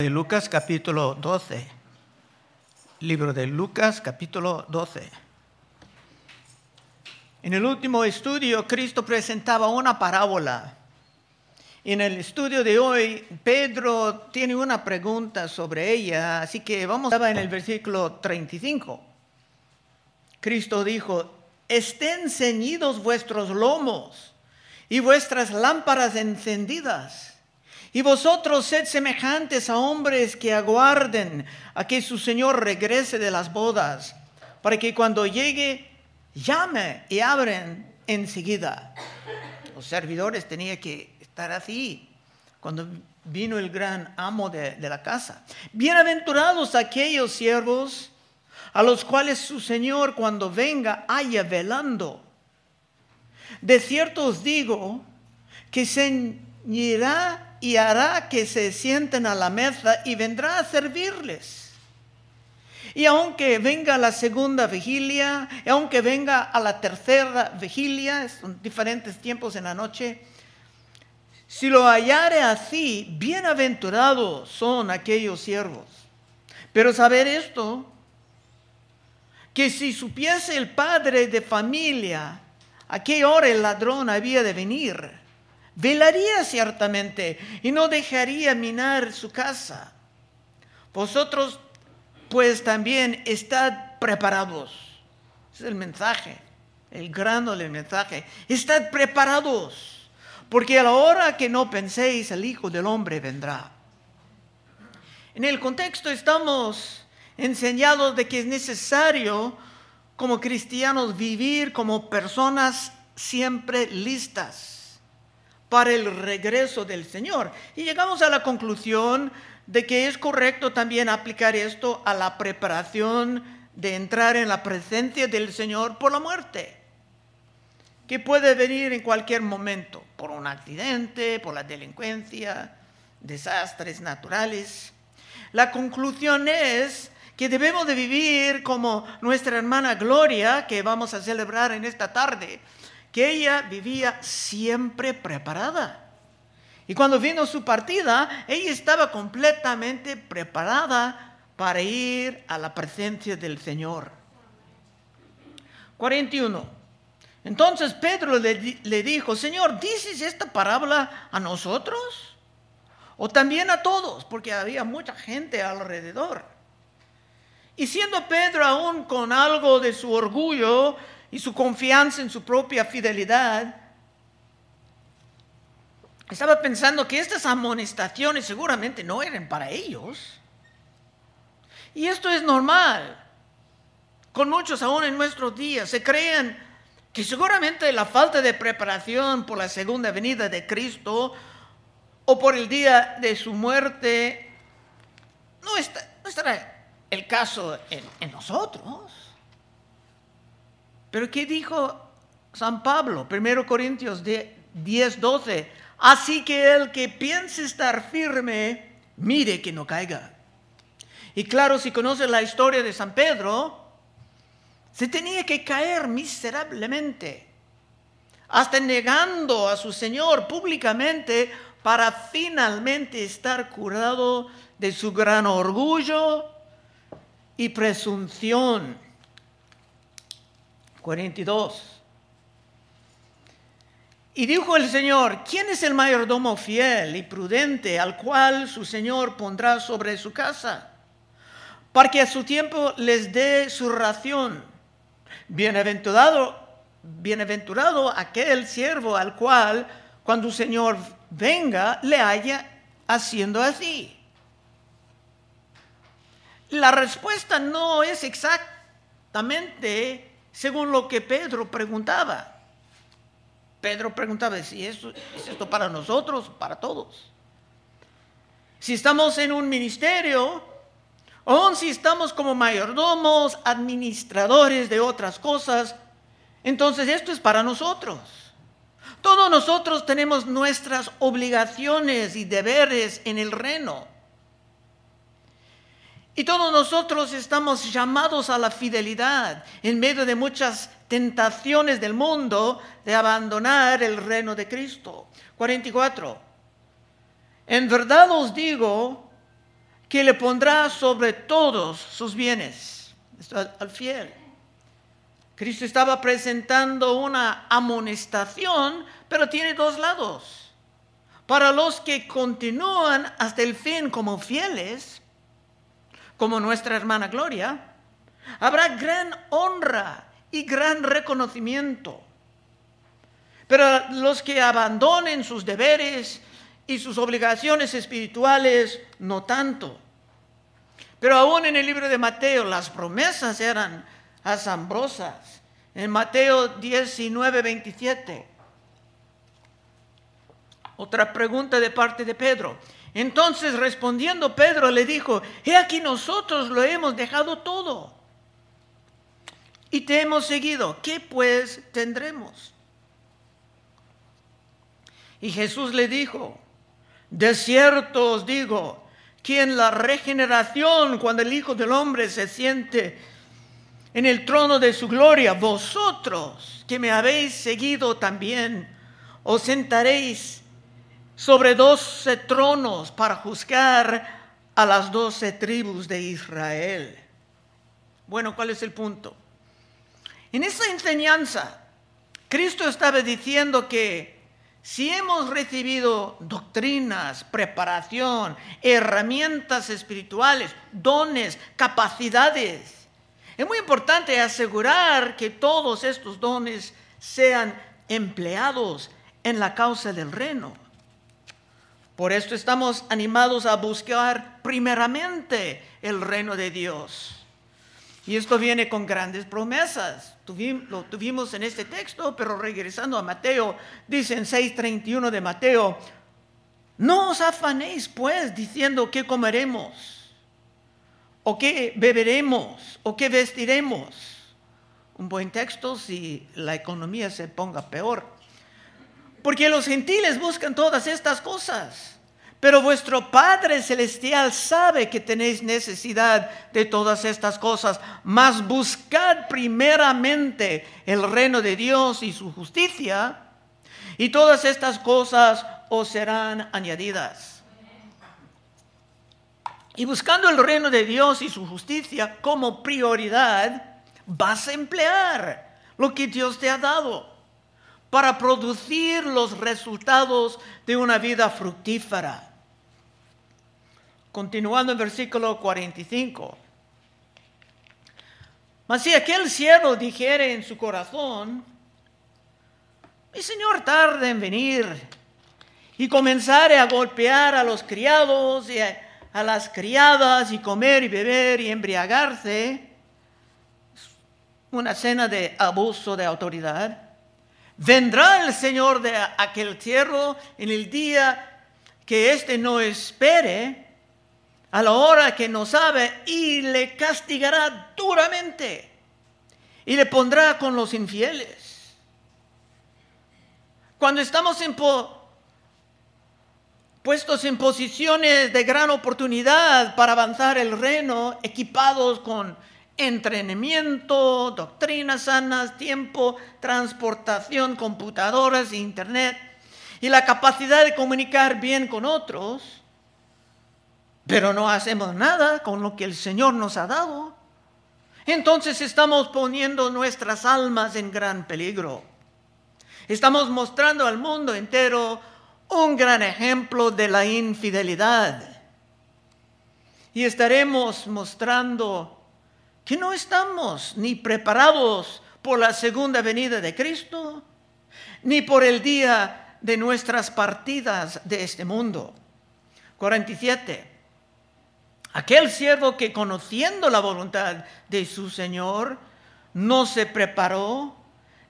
de Lucas capítulo 12. Libro de Lucas capítulo 12. En el último estudio, Cristo presentaba una parábola. En el estudio de hoy, Pedro tiene una pregunta sobre ella, así que vamos a en el versículo 35. Cristo dijo, estén ceñidos vuestros lomos y vuestras lámparas encendidas. Y vosotros sed semejantes a hombres que aguarden a que su Señor regrese de las bodas, para que cuando llegue llame y abren enseguida. Los servidores tenían que estar así cuando vino el gran amo de, la casa. Bienaventurados aquellos siervos a los cuales su Señor cuando venga haya velando. De cierto os digo que ceñirá y hará que se sienten a la mesa y vendrá a servirles. Y aunque venga la segunda vigilia, y aunque venga a la tercera vigilia, son diferentes tiempos en la noche, si lo hallare así, bienaventurados son aquellos siervos. Pero saber esto, que si supiese el padre de familia a qué hora el ladrón había de venir, velaría ciertamente y no dejaría minar su casa. Vosotros pues también estad preparados. es el mensaje, el grano del mensaje. Estad preparados, porque a la hora que no penséis el Hijo del Hombre vendrá. En el contexto estamos enseñados de que es necesario como cristianos vivir como personas siempre listas para el regreso del Señor. Y llegamos a la conclusión de que es correcto también aplicar esto a la preparación de entrar en la presencia del Señor por la muerte, que puede venir en cualquier momento, por un accidente, por la delincuencia, desastres naturales. La conclusión es que debemos de vivir como nuestra hermana Gloria, que vamos a celebrar en esta tarde, que ella vivía siempre preparada. Y cuando vino su partida, ella estaba completamente preparada para ir a la presencia del Señor. 41. Entonces Pedro le, le, dijo, Señor, ¿dices esta parábola a nosotros? O también a todos, porque había mucha gente alrededor. Y siendo Pedro aún con algo de su orgullo, y su confianza en su propia fidelidad, estaba pensando que estas amonestaciones seguramente no eran para ellos. Y esto es normal. Con muchos aún en nuestros días se creen que seguramente la falta de preparación por la segunda venida de Cristo o por el día de su muerte no, estará el caso en nosotros. Pero ¿qué dijo San Pablo? 1 Corintios 10, 12. Así que el que piense estar firme, mire que no caiga. Y claro, si conoce la historia de San Pedro, se tenía que caer miserablemente, hasta negando a su Señor públicamente para finalmente estar curado de su gran orgullo y presunción. 42. Y dijo el Señor, ¿quién es el mayordomo fiel y prudente al cual su Señor pondrá sobre su casa? Para que a su tiempo les dé su ración. Bienaventurado, bienaventurado aquel siervo al cual cuando su Señor venga le haya haciendo así. La respuesta no es exactamente según lo que Pedro preguntaba. Pedro preguntaba si esto, es esto para nosotros para todos. Si estamos en un ministerio, o si estamos como mayordomos, administradores de otras cosas, entonces esto es para nosotros. Todos nosotros tenemos nuestras obligaciones y deberes en el reino. Y todos nosotros estamos llamados a la fidelidad en medio de muchas tentaciones del mundo de abandonar el reino de Cristo. 44. En verdad os digo que le pondrá sobre todos sus bienes. Al fiel. Cristo estaba presentando una amonestación, pero tiene dos lados. Para los que continúan hasta el fin como fieles, como nuestra hermana Gloria, habrá gran honra y gran reconocimiento. Pero los que abandonen sus deberes y sus obligaciones espirituales, no tanto. Pero aún en el libro de Mateo las promesas eran asombrosas. En Mateo 19, 27. Otra pregunta de parte de Pedro. Entonces respondiendo Pedro le dijo, he aquí nosotros lo hemos dejado todo y te hemos seguido. ¿Qué pues tendremos? Y Jesús le dijo, de cierto os digo, que en la regeneración, cuando el Hijo del Hombre se siente en el trono de su gloria, vosotros que me habéis seguido también, os sentaréis sobre doce tronos para juzgar a las doce tribus de Israel. Bueno, ¿cuál es el punto? En esa enseñanza, Cristo estaba diciendo que si hemos recibido doctrinas, preparación, herramientas espirituales, dones, capacidades, es muy importante asegurar que todos estos dones sean empleados en la causa del reino. Por esto estamos animados a buscar primeramente el reino de Dios. Y esto viene con grandes promesas. lo tuvimos en este texto, pero regresando a Mateo, dice en 6.31 de Mateo, no os afanéis pues diciendo qué comeremos, o qué beberemos, o qué vestiremos. Un buen texto si la economía se ponga peor. Porque los gentiles buscan todas estas cosas. Pero vuestro Padre Celestial sabe que tenéis necesidad de todas estas cosas, mas buscad primeramente el reino de Dios y su justicia, y todas estas cosas os serán añadidas. Y buscando el reino de Dios y su justicia como prioridad, vas a emplear lo que Dios te ha dado para producir los resultados de una vida fructífera. Continuando en versículo 45. Mas si aquel siervo dijere en su corazón, mi señor tarde en venir, y comenzare a golpear a los criados y a, a las criadas, y comer y beber y embriagarse, una cena de abuso de autoridad, vendrá el Señor de aquel siervo en el día que éste no espere, a la hora que no sabe y le castigará duramente y le pondrá con los infieles. Cuando estamos en puestos en posiciones de gran oportunidad para avanzar el reino, equipados con entrenamiento, doctrinas sanas, tiempo, transportación, computadoras, internet y la capacidad de comunicar bien con otros, pero no hacemos nada con lo que el Señor nos ha dado, entonces estamos poniendo nuestras almas en gran peligro. Estamos mostrando al mundo entero un gran ejemplo de la infidelidad. Y estaremos mostrando que no estamos ni preparados por la segunda venida de Cristo, ni por el día de nuestras partidas de este mundo. 47. Aquel siervo que conociendo la voluntad de su Señor, no se preparó,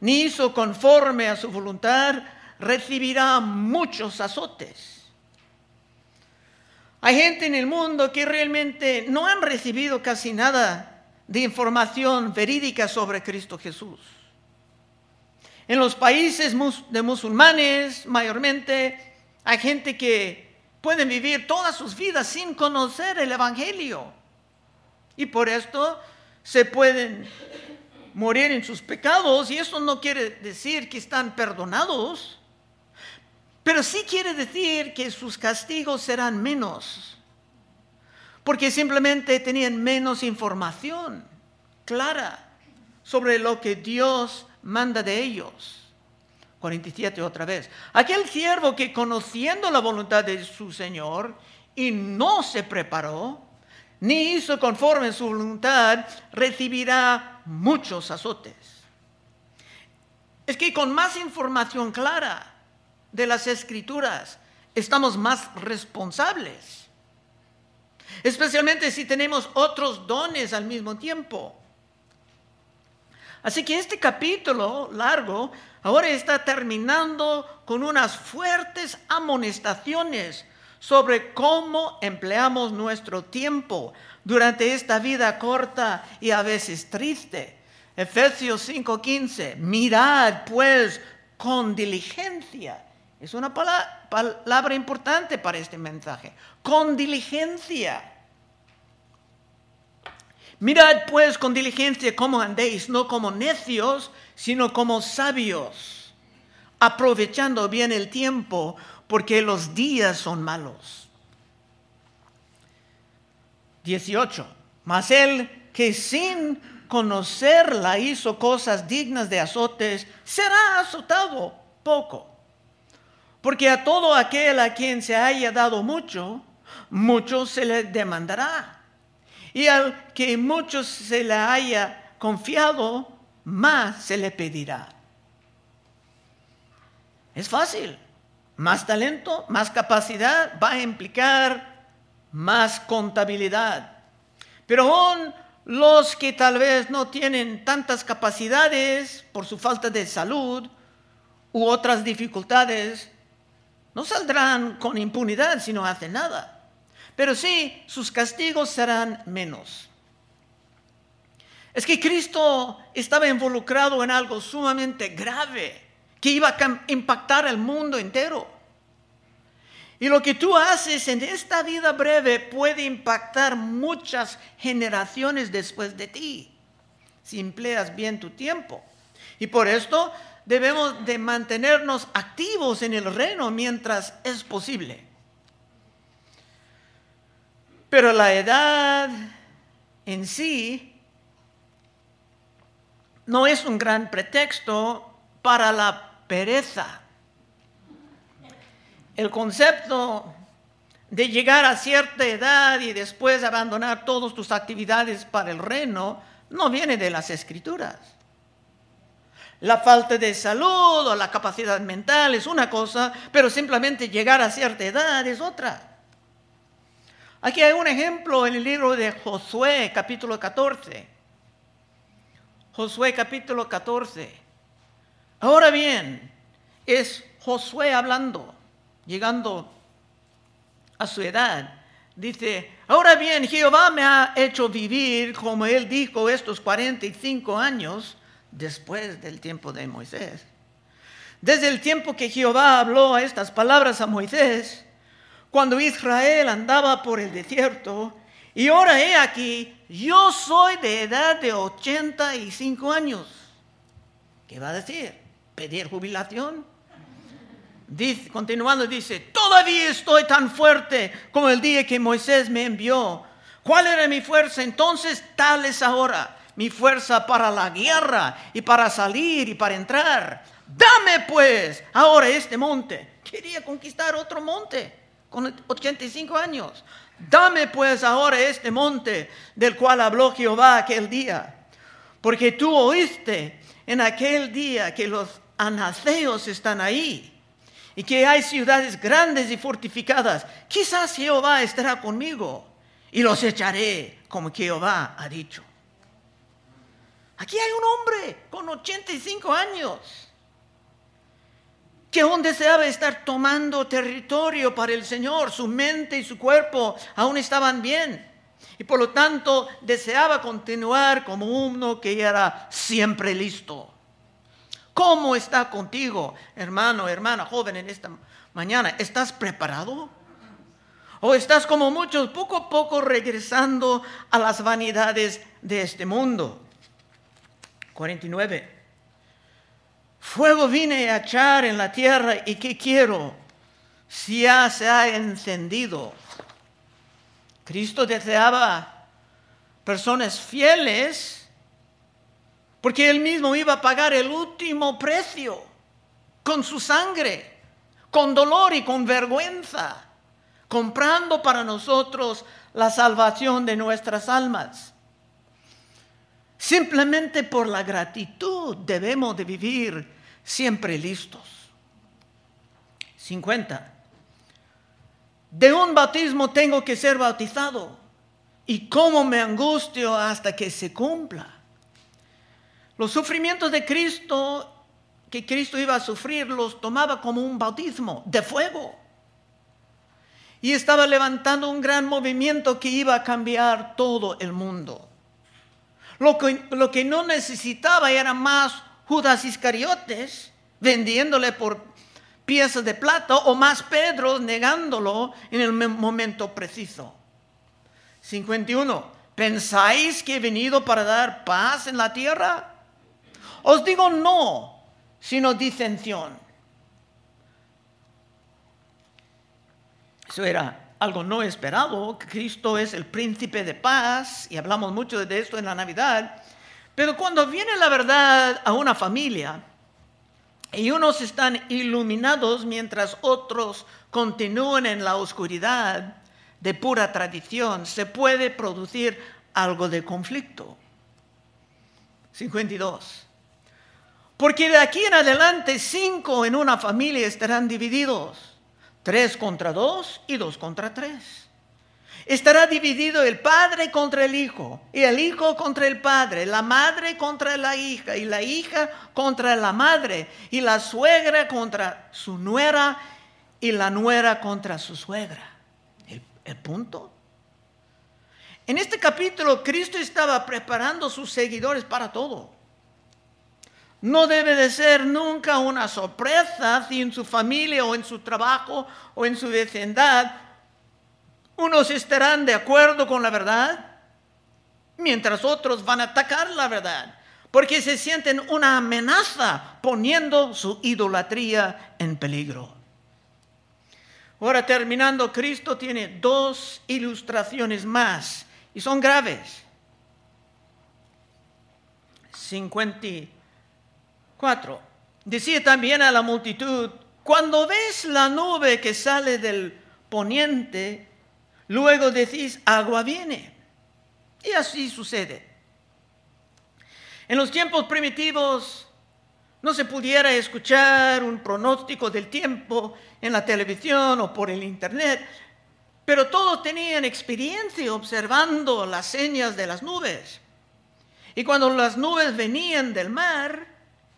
ni hizo conforme a su voluntad, recibirá muchos azotes. Hay gente en el mundo que realmente no han recibido casi nada de información verídica sobre Cristo Jesús. En los países de musulmanes, mayormente, hay gente que pueden vivir todas sus vidas sin conocer el Evangelio. Y por esto se pueden morir en sus pecados y eso no quiere decir que están perdonados, pero sí quiere decir que sus castigos serán menos. Porque simplemente tenían menos información clara sobre lo que Dios manda de ellos. 47 otra vez. Aquel siervo que conociendo la voluntad de su Señor y no se preparó, ni hizo conforme su voluntad, recibirá muchos azotes. Es que con más información clara de las escrituras, estamos más responsables. Especialmente si tenemos otros dones al mismo tiempo. Así que este capítulo largo ahora está terminando con unas fuertes amonestaciones sobre cómo empleamos nuestro tiempo durante esta vida corta y a veces triste. Efesios 5:15, mirad pues con diligencia. Es una palabra, importante para este mensaje. Con diligencia. Mirad pues con diligencia cómo andéis, no como necios, sino como sabios, aprovechando bien el tiempo, porque los días son malos. 18. Mas él que sin conocerla hizo cosas dignas de azotes, será azotado poco. Porque a todo aquel a quien se haya dado mucho, mucho se le demandará. Y al que mucho se le haya confiado, más se le pedirá. Es fácil. Más talento, más capacidad va a implicar más contabilidad. Pero aún los que tal vez no tienen tantas capacidades por su falta de salud u otras dificultades, no saldrán con impunidad si no hacen nada. Pero sí, sus castigos serán menos. Es que Cristo estaba involucrado en algo sumamente grave que iba a impactar al mundo entero. Y lo que tú haces en esta vida breve puede impactar muchas generaciones después de ti, si empleas bien tu tiempo. Y por esto debemos de mantenernos activos en el reino mientras es posible. Pero la edad en sí no es un gran pretexto para la pereza. El concepto de llegar a cierta edad y después abandonar todas tus actividades para el reino no viene de las escrituras. La falta de salud o la capacidad mental es una cosa, pero simplemente llegar a cierta edad es otra. Aquí hay un ejemplo en el libro de Josué, capítulo 14. Josué, capítulo 14. Ahora bien, es Josué hablando, llegando a su edad. Dice, ahora bien, Jehová me ha hecho vivir, como él dijo, estos 45 años después del tiempo de Moisés. Desde el tiempo que Jehová habló estas palabras a Moisés, cuando Israel andaba por el desierto, y ahora he aquí, yo soy de edad de 85 años. ¿Qué va a decir? pedir jubilación. Continuando dice, todavía estoy tan fuerte como el día que Moisés me envió. ¿Cuál era mi fuerza entonces? Tal es ahora mi fuerza para la guerra y para salir y para entrar. Dame pues ahora este monte. Quería conquistar otro monte con 85 años. Dame pues ahora este monte del cual habló Jehová aquel día. Porque tú oíste en aquel día que los anaceos están ahí y que hay ciudades grandes y fortificadas. Quizás Jehová estará conmigo y los echaré como Jehová ha dicho. Aquí hay un hombre con 85 años que aún deseaba estar tomando territorio para el Señor. Su mente y su cuerpo aún estaban bien. Y por lo tanto deseaba continuar como uno que era siempre listo. ¿Cómo está contigo, hermano, hermana, joven, en esta mañana? ¿Estás preparado? ¿O estás como muchos poco a poco regresando a las vanidades de este mundo? 49. Fuego vine a echar en la tierra y ¿qué quiero? Si ya se ha encendido. Cristo deseaba personas fieles porque él mismo iba a pagar el último precio con su sangre, con dolor y con vergüenza, comprando para nosotros la salvación de nuestras almas. Simplemente por la gratitud debemos de vivir siempre listos. 50. De un bautismo tengo que ser bautizado. ¿Y cómo me angustio hasta que se cumpla? Los sufrimientos de Cristo que Cristo iba a sufrir los tomaba como un bautismo de fuego. Y estaba levantando un gran movimiento que iba a cambiar todo el mundo. Lo que, lo que no necesitaba era más Judas Iscariotes vendiéndole por piezas de plata o más Pedro negándolo en el momento preciso. 51. ¿Pensáis que he venido para dar paz en la tierra? Os digo no, sino disensión. Eso era algo no esperado. Cristo es el príncipe de paz y hablamos mucho de esto en la Navidad. Pero cuando viene la verdad a una familia y unos están iluminados mientras otros continúan en la oscuridad de pura tradición, se puede producir algo de conflicto. 52. Porque de aquí en adelante cinco en una familia estarán divididos, tres contra dos y dos contra tres. Estará dividido el padre contra el hijo, y el hijo contra el padre, la madre contra la hija, y la hija contra la madre, y la suegra contra su nuera, y la nuera contra su suegra. El, punto. En este capítulo, Cristo estaba preparando sus seguidores para todo. No debe de ser nunca una sorpresa si en su familia o en su trabajo o en su vecindad unos estarán de acuerdo con la verdad, mientras otros van a atacar la verdad, porque se sienten una amenaza poniendo su idolatría en peligro. Ahora terminando, Cristo tiene dos ilustraciones más y son graves. 54. Decía también a la multitud, cuando ves la nube que sale del poniente Luego decís, agua viene. Y así sucede. En los tiempos primitivos no se pudiera escuchar un pronóstico del tiempo en la televisión o por el internet, pero todos tenían experiencia observando las señas de las nubes. Y cuando las nubes venían del mar,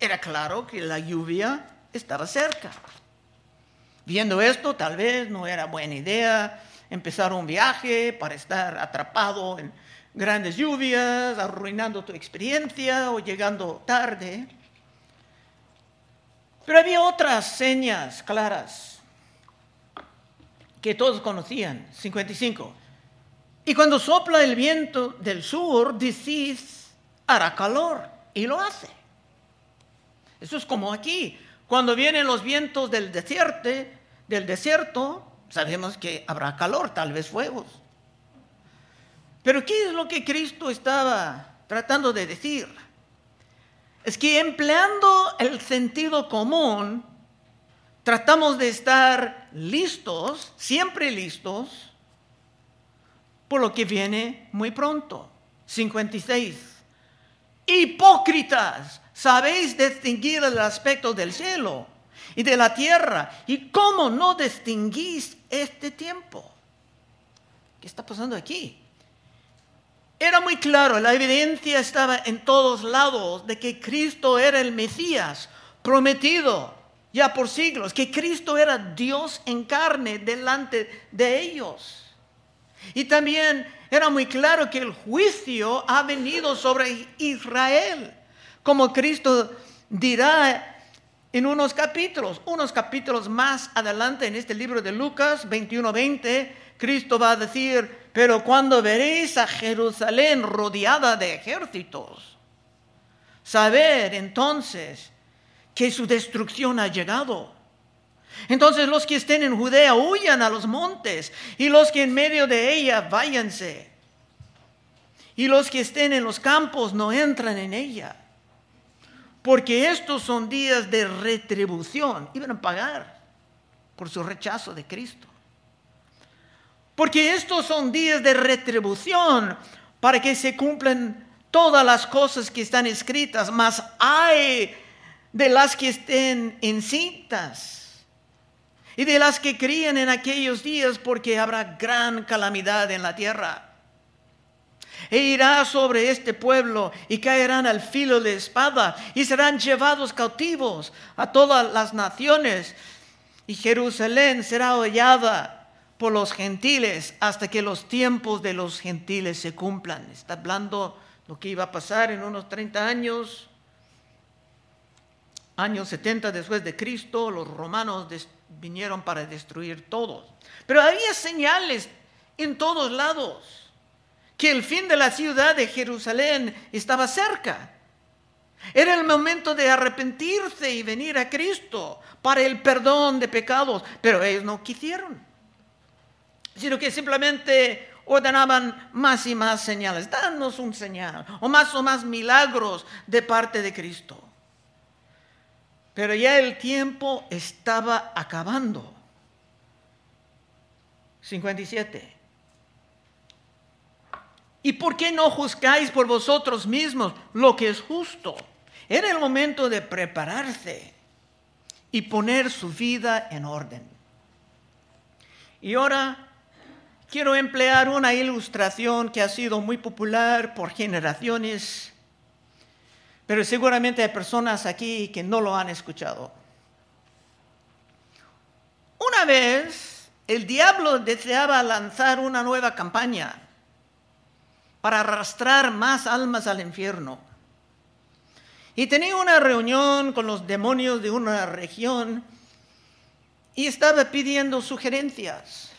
era claro que la lluvia estaba cerca. Viendo esto, tal vez no era buena idea empezar un viaje para estar atrapado en grandes lluvias, arruinando tu experiencia o llegando tarde. Pero había otras señas claras que todos conocían. 55. Y cuando sopla el viento del sur, decís, hará calor. Y lo hace. Eso es como aquí. Cuando vienen los vientos del desierto, del desierto, sabemos que habrá calor, tal vez fuegos. Pero ¿qué es lo que Cristo estaba tratando de decir? Es que empleando el sentido común, tratamos de estar listos, siempre listos, por lo que viene muy pronto. 56. Hipócritas, sabéis distinguir el aspecto del cielo y de la tierra. ¿Y cómo no distinguís este tiempo? ¿Qué está pasando aquí? Era muy claro, la evidencia estaba en todos lados de que Cristo era el Mesías prometido ya por siglos, que Cristo era Dios en carne delante de ellos. Y también era muy claro que el juicio ha venido sobre Israel, como Cristo dirá en unos capítulos, unos capítulos más adelante en este libro de Lucas 21-20, Cristo va a decir, pero cuando veréis a Jerusalén rodeada de ejércitos, saber entonces que su destrucción ha llegado. Entonces los que estén en Judea huyan a los montes y los que en medio de ella váyanse. Y los que estén en los campos no entran en ella. Porque estos son días de retribución. Iban a pagar por su rechazo de Cristo. Porque estos son días de retribución para que se cumplan todas las cosas que están escritas. Mas hay de las que estén encintas y de las que crían en aquellos días porque habrá gran calamidad en la tierra. E irá sobre este pueblo y caerán al filo de espada y serán llevados cautivos a todas las naciones. Y Jerusalén será hollada por los gentiles hasta que los tiempos de los gentiles se cumplan. Está hablando lo que iba a pasar en unos 30 años, años 70 después de Cristo, los romanos vinieron para destruir todos. Pero había señales en todos lados que el fin de la ciudad de Jerusalén estaba cerca. Era el momento de arrepentirse y venir a Cristo para el perdón de pecados, pero ellos no quisieron, sino que simplemente ordenaban más y más señales, danos un señal, o más o más milagros de parte de Cristo. Pero ya el tiempo estaba acabando. 57. ¿Y por qué no juzgáis por vosotros mismos lo que es justo? Era el momento de prepararse y poner su vida en orden. Y ahora quiero emplear una ilustración que ha sido muy popular por generaciones pero seguramente hay personas aquí que no lo han escuchado. Una vez el diablo deseaba lanzar una nueva campaña para arrastrar más almas al infierno. Y tenía una reunión con los demonios de una región y estaba pidiendo sugerencias.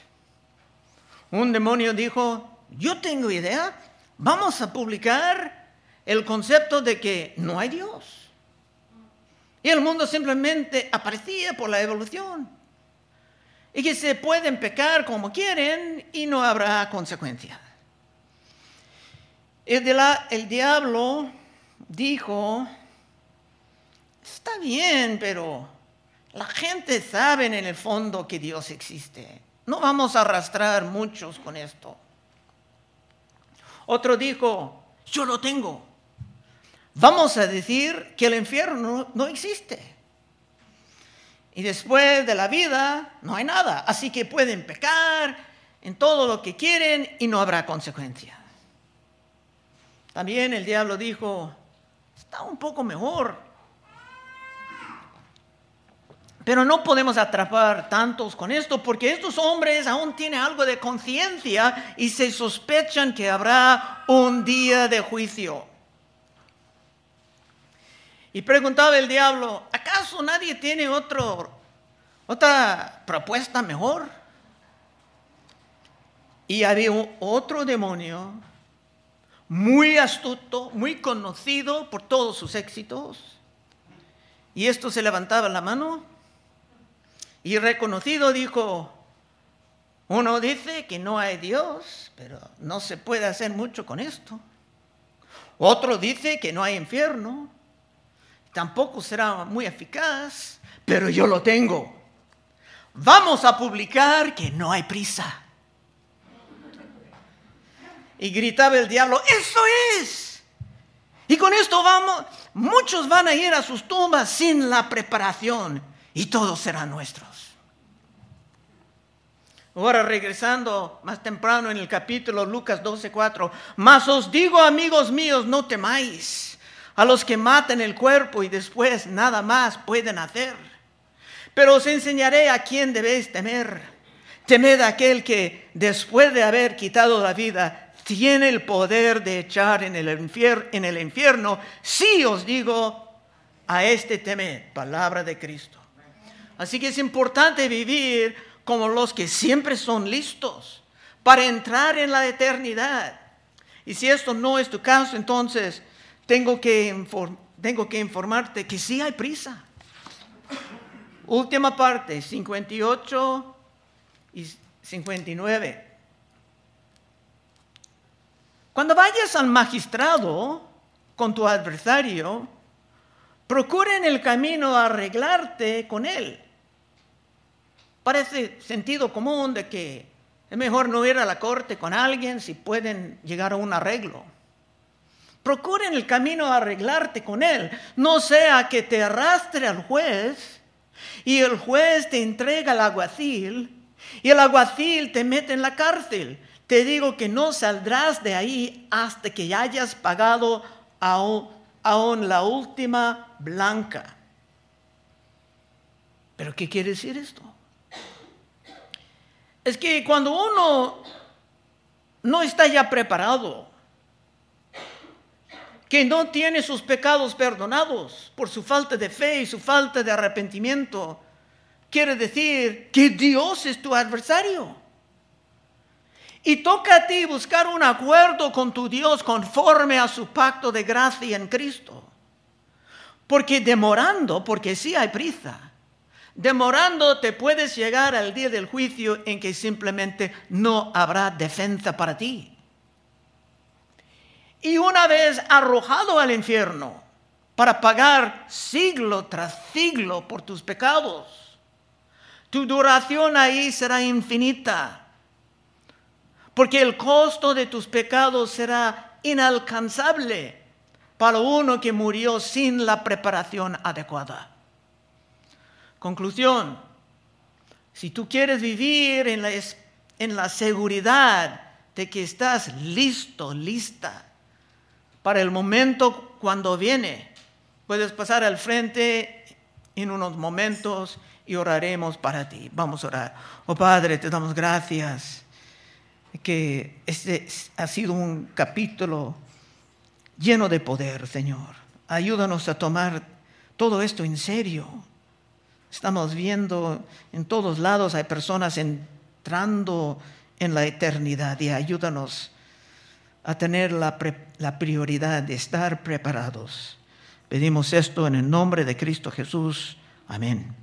Un demonio dijo, yo tengo idea, vamos a publicar el concepto de que no hay Dios. Y el mundo simplemente aparecía por la evolución. Y que se pueden pecar como quieren y no habrá consecuencia. El, diablo dijo, está bien, pero la gente sabe en el fondo que Dios existe. No vamos a arrastrar muchos con esto. Otro dijo, yo lo tengo vamos a decir que el infierno no, existe. Y después de la vida no hay nada. Así que pueden pecar en todo lo que quieren y no habrá consecuencia. También el diablo dijo, está un poco mejor. Pero no podemos atrapar tantos con esto porque estos hombres aún tienen algo de conciencia y se sospechan que habrá un día de juicio. Y preguntaba el diablo, ¿acaso nadie tiene otro, otra propuesta mejor? Y había otro demonio muy astuto, muy conocido por todos sus éxitos. Y esto se levantaba la mano y reconocido dijo, uno dice que no hay Dios, pero no se puede hacer mucho con esto. Otro dice que no hay infierno, tampoco será muy eficaz, pero yo lo tengo. Vamos a publicar que no hay prisa. Y gritaba el diablo, eso es. Y con esto vamos, muchos van a ir a sus tumbas sin la preparación y todos serán nuestros. Ahora regresando más temprano en el capítulo Lucas 12:4, mas os digo amigos míos, no temáis a los que matan el cuerpo y después nada más pueden hacer. Pero os enseñaré a quién debéis temer. Temed a aquel que después de haber quitado la vida tiene el poder de echar en el, infierno, en el infierno. Sí os digo, a este temed, palabra de Cristo. Así que es importante vivir como los que siempre son listos para entrar en la eternidad. Y si esto no es tu caso, entonces tengo que, tengo que informarte que sí hay prisa. Última parte, 58 y 59. Cuando vayas al magistrado con tu adversario, procura en el camino arreglarte con él. Parece sentido común de que es mejor no ir a la corte con alguien si pueden llegar a un arreglo. Procura en el camino arreglarte con él, no sea que te arrastre al juez y el juez te entrega al alguacil y el alguacil te mete en la cárcel. Te digo que no saldrás de ahí hasta que hayas pagado aún, aún la última blanca. ¿Pero qué quiere decir esto? Es que cuando uno no está ya preparado, que no tiene sus pecados perdonados por su falta de fe y su falta de arrepentimiento, quiere decir que Dios es tu adversario. Y toca a ti buscar un acuerdo con tu Dios conforme a su pacto de gracia en Cristo. Porque demorando, porque sí hay prisa, demorando te puedes llegar al día del juicio en que simplemente no habrá defensa para ti. Y una vez arrojado al infierno para pagar siglo tras siglo por tus pecados, tu duración ahí será infinita porque el costo de tus pecados será inalcanzable para uno que murió sin la preparación adecuada. Conclusión, si tú quieres vivir en la, seguridad de que estás listo, lista, para el momento cuando viene, puedes pasar al frente en unos momentos y oraremos para ti. Vamos a orar. Oh Padre, te damos gracias que este ha sido un capítulo lleno de poder, Señor. Ayúdanos a tomar todo esto en serio. Estamos viendo en todos lados hay personas entrando en la eternidad y ayúdanos a tener la, la prioridad de estar preparados. Pedimos esto en el nombre de Cristo Jesús. Amén.